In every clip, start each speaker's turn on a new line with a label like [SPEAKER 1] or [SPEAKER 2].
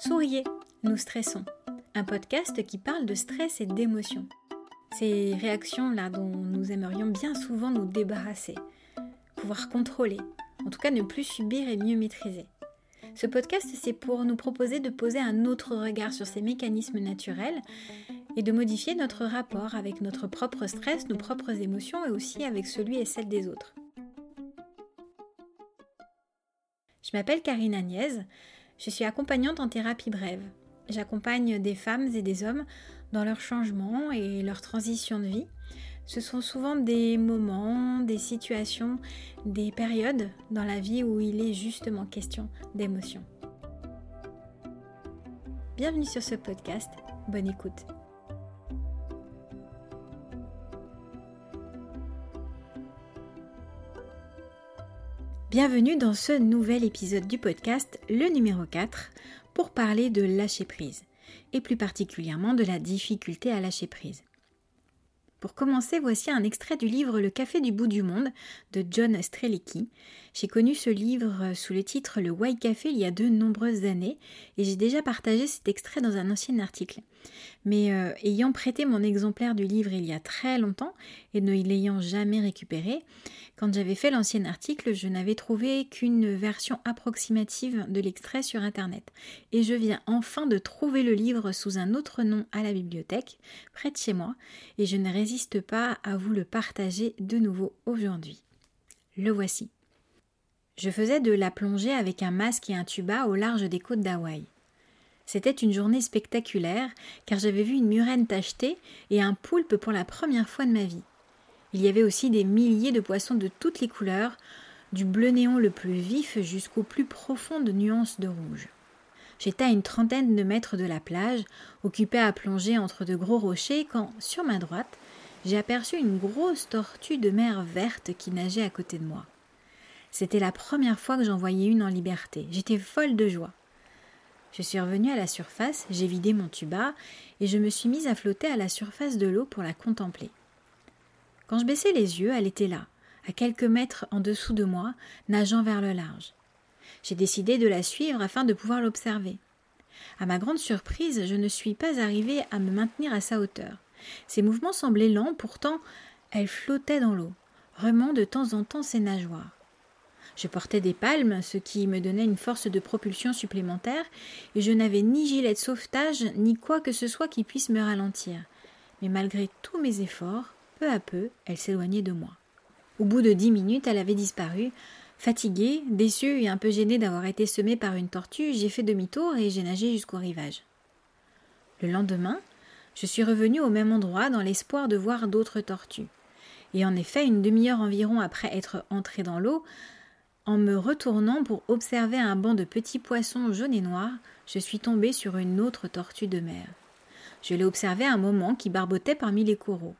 [SPEAKER 1] Souriez, nous stressons. Un podcast qui parle de stress et d'émotions. Ces réactions-là dont nous aimerions bien souvent nous débarrasser, pouvoir contrôler, en tout cas ne plus subir et mieux maîtriser. Ce podcast, c'est pour nous proposer de poser un autre regard sur ces mécanismes naturels et de modifier notre rapport avec notre propre stress, nos propres émotions et aussi avec celui et celle des autres. Je m'appelle Karine Agnès, je suis accompagnante en thérapie brève. J'accompagne des femmes et des hommes dans leur changement et leur transition de vie. Ce sont souvent des moments, des situations, des périodes dans la vie où il est justement question d'émotion. Bienvenue sur ce podcast, bonne écoute. Bienvenue dans ce nouvel épisode du podcast, le numéro 4, pour parler de lâcher prise, et plus particulièrement de la difficulté à lâcher prise. Pour commencer, voici un extrait du livre Le café du bout du monde de John Strelicki. J'ai connu ce livre sous le titre Le White Café il y a de nombreuses années et j'ai déjà partagé cet extrait dans un ancien article. Mais euh, ayant prêté mon exemplaire du livre il y a très longtemps et ne l'ayant jamais récupéré, quand j'avais fait l'ancien article, je n'avais trouvé qu'une version approximative de l'extrait sur Internet. Et je viens enfin de trouver le livre sous un autre nom à la bibliothèque, près de chez moi, et je ne résiste pas à vous le partager de nouveau aujourd'hui. Le voici. Je faisais de la plongée avec un masque et un tuba au large des côtes d'Hawaï. C'était une journée spectaculaire, car j'avais vu une murène tachetée et un poulpe pour la première fois de ma vie. Il y avait aussi des milliers de poissons de toutes les couleurs, du bleu néon le plus vif jusqu'aux plus profondes nuances de rouge. J'étais à une trentaine de mètres de la plage, occupée à plonger entre de gros rochers, quand, sur ma droite, j'ai aperçu une grosse tortue de mer verte qui nageait à côté de moi. C'était la première fois que j'en voyais une en liberté. J'étais folle de joie. Je suis revenue à la surface, j'ai vidé mon tuba, et je me suis mise à flotter à la surface de l'eau pour la contempler. Quand je baissai les yeux, elle était là, à quelques mètres en dessous de moi, nageant vers le large. J'ai décidé de la suivre afin de pouvoir l'observer. À ma grande surprise, je ne suis pas arrivée à me maintenir à sa hauteur. Ses mouvements semblaient lents, pourtant elle flottait dans l'eau, remuant de temps en temps ses nageoires. Je portais des palmes, ce qui me donnait une force de propulsion supplémentaire, et je n'avais ni gilet de sauvetage, ni quoi que ce soit qui puisse me ralentir. Mais malgré tous mes efforts, peu à peu, elle s'éloignait de moi. Au bout de dix minutes, elle avait disparu. Fatiguée, déçue et un peu gênée d'avoir été semée par une tortue, j'ai fait demi-tour et j'ai nagé jusqu'au rivage. Le lendemain, je suis revenue au même endroit dans l'espoir de voir d'autres tortues. Et en effet, une demi-heure environ après être entrée dans l'eau, en me retournant pour observer un banc de petits poissons jaunes et noirs, je suis tombée sur une autre tortue de mer. Je l'ai observée un moment qui barbotait parmi les coraux.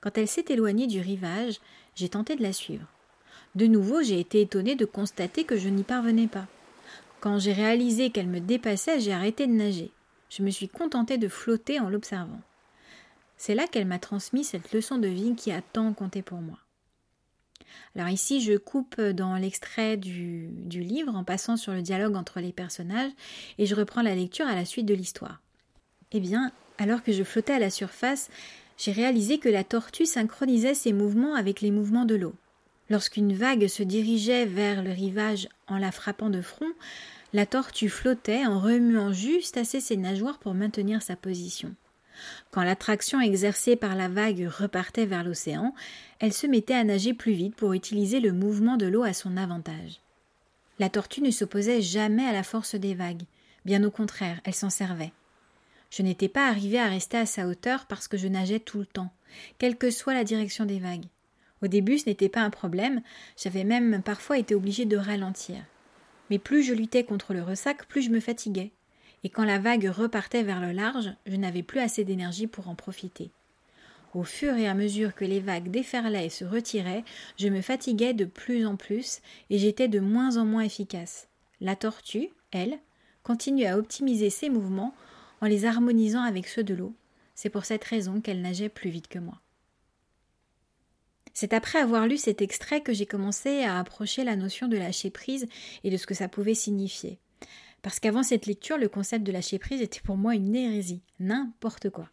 [SPEAKER 1] Quand elle s'est éloignée du rivage, j'ai tenté de la suivre. De nouveau, j'ai été étonnée de constater que je n'y parvenais pas. Quand j'ai réalisé qu'elle me dépassait, j'ai arrêté de nager. Je me suis contentée de flotter en l'observant. C'est là qu'elle m'a transmis cette leçon de vie qui a tant compté pour moi. Alors ici, je coupe dans l'extrait du, livre en passant sur le dialogue entre les personnages et je reprends la lecture à la suite de l'histoire. Eh bien, alors que je flottais à la surface, j'ai réalisé que la tortue synchronisait ses mouvements avec les mouvements de l'eau. Lorsqu'une vague se dirigeait vers le rivage en la frappant de front, la tortue flottait en remuant juste assez ses nageoires pour maintenir sa position. Quand l'attraction exercée par la vague repartait vers l'océan, elle se mettait à nager plus vite pour utiliser le mouvement de l'eau à son avantage. La tortue ne s'opposait jamais à la force des vagues, bien au contraire, elle s'en servait. Je n'étais pas arrivé à rester à sa hauteur parce que je nageais tout le temps, quelle que soit la direction des vagues. Au début, ce n'était pas un problème, j'avais même parfois été obligé de ralentir. Mais plus je luttais contre le ressac, plus je me fatiguais. Et quand la vague repartait vers le large, je n'avais plus assez d'énergie pour en profiter. Au fur et à mesure que les vagues déferlaient et se retiraient, je me fatiguais de plus en plus et j'étais de moins en moins efficace. La tortue, elle, continuait à optimiser ses mouvements en les harmonisant avec ceux de l'eau. C'est pour cette raison qu'elle nageait plus vite que moi. C'est après avoir lu cet extrait que j'ai commencé à approcher la notion de lâcher prise et de ce que ça pouvait signifier. Parce qu'avant cette lecture, le concept de lâcher prise était pour moi une hérésie, n'importe quoi.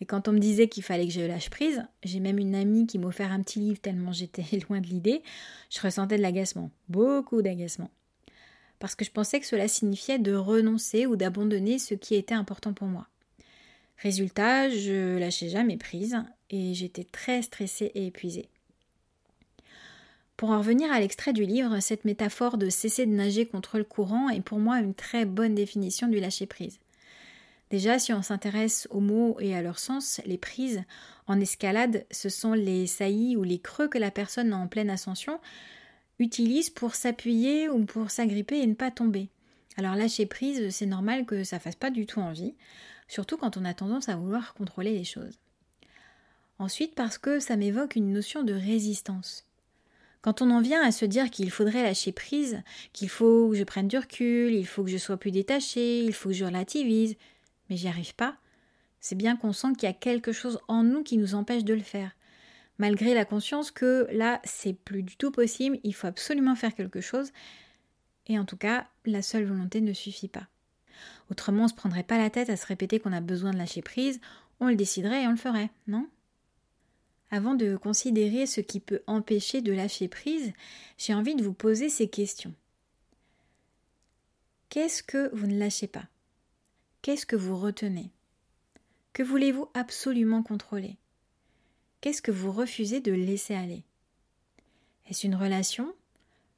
[SPEAKER 1] Et quand on me disait qu'il fallait que je lâche prise, j'ai même une amie qui m'a offert un petit livre tellement j'étais loin de l'idée, je ressentais de l'agacement, beaucoup d'agacement. Parce que je pensais que cela signifiait de renoncer ou d'abandonner ce qui était important pour moi. Résultat, je lâchais jamais prise et j'étais très stressée et épuisée. Pour en revenir à l'extrait du livre, cette métaphore de cesser de nager contre le courant est pour moi une très bonne définition du lâcher prise. Déjà, si on s'intéresse aux mots et à leur sens, les prises en escalade, ce sont les saillies ou les creux que la personne en pleine ascension utilise pour s'appuyer ou pour s'agripper et ne pas tomber. Alors lâcher prise, c'est normal que ça fasse pas du tout envie, surtout quand on a tendance à vouloir contrôler les choses. Ensuite, parce que ça m'évoque une notion de résistance. Quand on en vient à se dire qu'il faudrait lâcher prise, qu'il faut que je prenne du recul, il faut que je sois plus détaché, il faut que je relativise, mais j'y arrive pas, c'est bien qu'on sent qu'il y a quelque chose en nous qui nous empêche de le faire. Malgré la conscience que là, c'est plus du tout possible, il faut absolument faire quelque chose. Et en tout cas, la seule volonté ne suffit pas. Autrement, on se prendrait pas la tête à se répéter qu'on a besoin de lâcher prise, on le déciderait et on le ferait, non? Avant de considérer ce qui peut empêcher de lâcher prise, j'ai envie de vous poser ces questions. Qu'est-ce que vous ne lâchez pas? Qu'est-ce que vous retenez? Que voulez-vous absolument contrôler? Qu'est-ce que vous refusez de laisser aller? Est-ce une relation?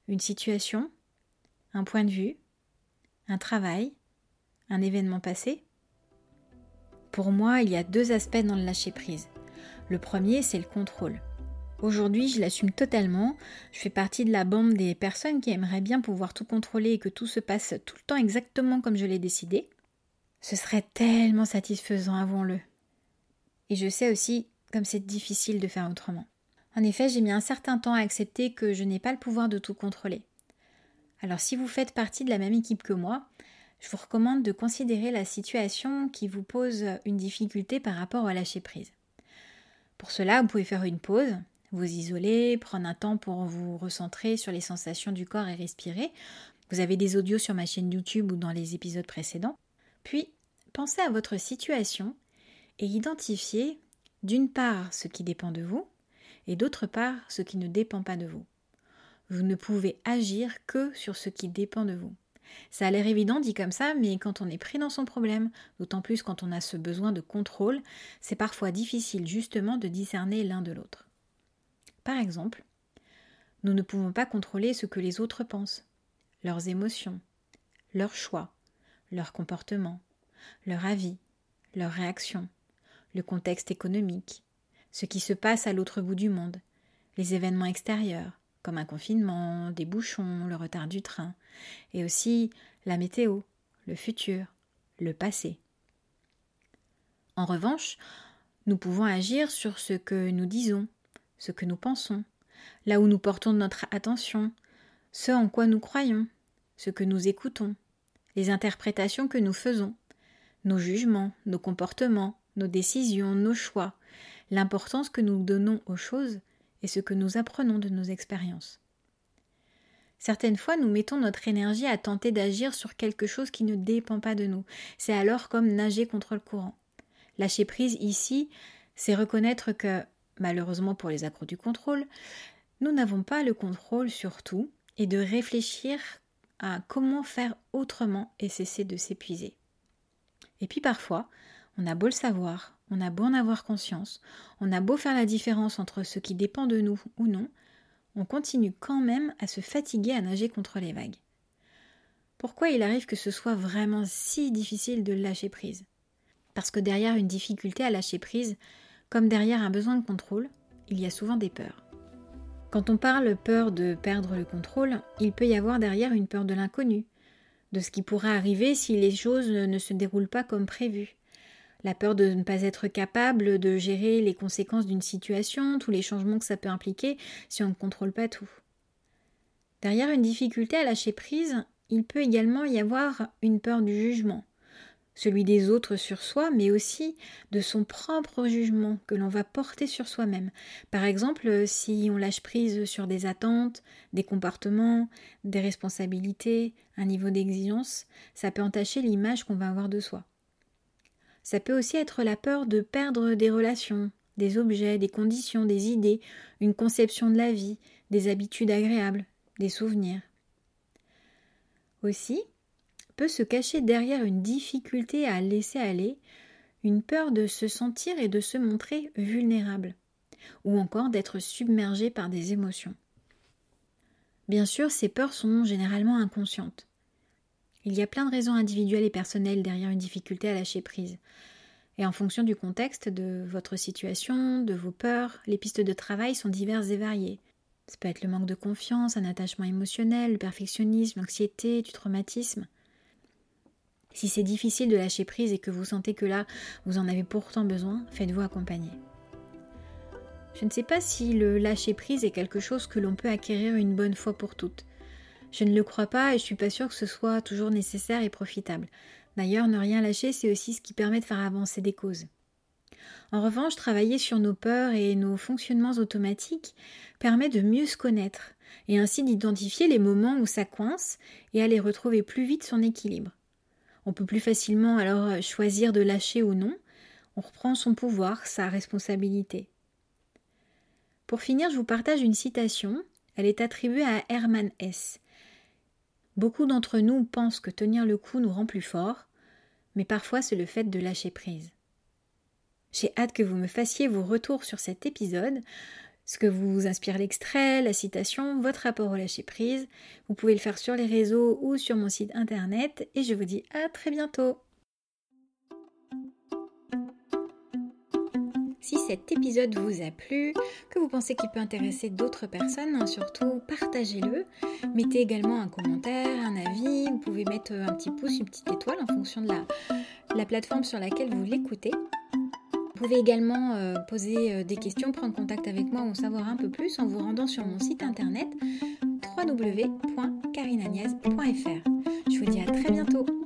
[SPEAKER 1] Une situation? Un point de vue? Un travail? Un événement passé? Pour moi, il y a deux aspects dans le lâcher-prise. Le premier, c'est le contrôle. Aujourd'hui, je l'assume totalement. Je fais partie de la bande des personnes qui aimeraient bien pouvoir tout contrôler et que tout se passe tout le temps exactement comme je l'ai décidé. Ce serait tellement satisfaisant, avouons-le. Et je sais aussi comme c'est difficile de faire autrement. En effet, j'ai mis un certain temps à accepter que je n'ai pas le pouvoir de tout contrôler. Alors si vous faites partie de la même équipe que moi, je vous recommande de considérer la situation qui vous pose une difficulté par rapport au lâcher prise. Pour cela, vous pouvez faire une pause, vous isoler, prendre un temps pour vous recentrer sur les sensations du corps et respirer. Vous avez des audios sur ma chaîne YouTube ou dans les épisodes précédents. Puis, pensez à votre situation et identifiez d'une part ce qui dépend de vous et d'autre part ce qui ne dépend pas de vous. Vous ne pouvez agir que sur ce qui dépend de vous. Ça a l'air évident dit comme ça, mais quand on est pris dans son problème, d'autant plus quand on a ce besoin de contrôle, c'est parfois difficile justement de discerner l'un de l'autre. Par exemple, nous ne pouvons pas contrôler ce que les autres pensent, leurs émotions, leurs choix, leur comportement, leur avis, leur réaction, le contexte économique, ce qui se passe à l'autre bout du monde, les événements extérieurs, comme un confinement, des bouchons, le retard du train, et aussi la météo, le futur, le passé. En revanche, nous pouvons agir sur ce que nous disons, ce que nous pensons, là où nous portons notre attention, ce en quoi nous croyons, ce que nous écoutons, les interprétations que nous faisons, nos jugements, nos comportements, nos décisions, nos choix, l'importance que nous donnons aux choses ce que nous apprenons de nos expériences. Certaines fois, nous mettons notre énergie à tenter d'agir sur quelque chose qui ne dépend pas de nous. C'est alors comme nager contre le courant. Lâcher prise ici, c'est reconnaître que, malheureusement pour les accros du contrôle, nous n'avons pas le contrôle sur tout et de réfléchir à comment faire autrement et cesser de s'épuiser. Et puis parfois, on a beau le savoir, on a beau en avoir conscience, on a beau faire la différence entre ce qui dépend de nous ou non, on continue quand même à se fatiguer à nager contre les vagues. Pourquoi il arrive que ce soit vraiment si difficile de lâcher prise? Parce que derrière une difficulté à lâcher prise, comme derrière un besoin de contrôle, il y a souvent des peurs. Quand on parle peur de perdre le contrôle, il peut y avoir derrière une peur de l'inconnu, de ce qui pourrait arriver si les choses ne se déroulent pas comme prévu. La peur de ne pas être capable de gérer les conséquences d'une situation, tous les changements que ça peut impliquer si on ne contrôle pas tout. Derrière une difficulté à lâcher prise, il peut également y avoir une peur du jugement, celui des autres sur soi, mais aussi de son propre jugement que l'on va porter sur soi-même. Par exemple, si on lâche prise sur des attentes, des comportements, des responsabilités, un niveau d'exigence, ça peut entacher l'image qu'on va avoir de soi. Ça peut aussi être la peur de perdre des relations, des objets, des conditions, des idées, une conception de la vie, des habitudes agréables, des souvenirs. Aussi, peut se cacher derrière une difficulté à laisser aller, une peur de se sentir et de se montrer vulnérable, ou encore d'être submergé par des émotions. Bien sûr, ces peurs sont généralement inconscientes. Il y a plein de raisons individuelles et personnelles derrière une difficulté à lâcher prise. Et en fonction du contexte, de votre situation, de vos peurs, les pistes de travail sont diverses et variées. Ça peut être le manque de confiance, un attachement émotionnel, le perfectionnisme, l'anxiété, du traumatisme. Si c'est difficile de lâcher prise et que vous sentez que là, vous en avez pourtant besoin, faites-vous accompagner. Je ne sais pas si le lâcher prise est quelque chose que l'on peut acquérir une bonne fois pour toutes. Je ne le crois pas et je suis pas sûre que ce soit toujours nécessaire et profitable. D'ailleurs, ne rien lâcher, c'est aussi ce qui permet de faire avancer des causes. En revanche, travailler sur nos peurs et nos fonctionnements automatiques permet de mieux se connaître et ainsi d'identifier les moments où ça coince et les retrouver plus vite son équilibre. On peut plus facilement alors choisir de lâcher ou non. On reprend son pouvoir, sa responsabilité. Pour finir, je vous partage une citation. Elle est attribuée à Hermann Hesse. Beaucoup d'entre nous pensent que tenir le coup nous rend plus forts, mais parfois c'est le fait de lâcher prise. J'ai hâte que vous me fassiez vos retours sur cet épisode ce que vous inspire l'extrait, la citation, votre rapport au lâcher prise. Vous pouvez le faire sur les réseaux ou sur mon site internet et je vous dis à très bientôt. Si cet épisode vous a plu, que vous pensez qu'il peut intéresser d'autres personnes, hein, surtout partagez-le. Mettez également un commentaire, un avis. Vous pouvez mettre un petit pouce, une petite étoile en fonction de la, la plateforme sur laquelle vous l'écoutez. Vous pouvez également euh, poser euh, des questions, prendre contact avec moi ou en savoir un peu plus en vous rendant sur mon site internet www.carinagnès.fr.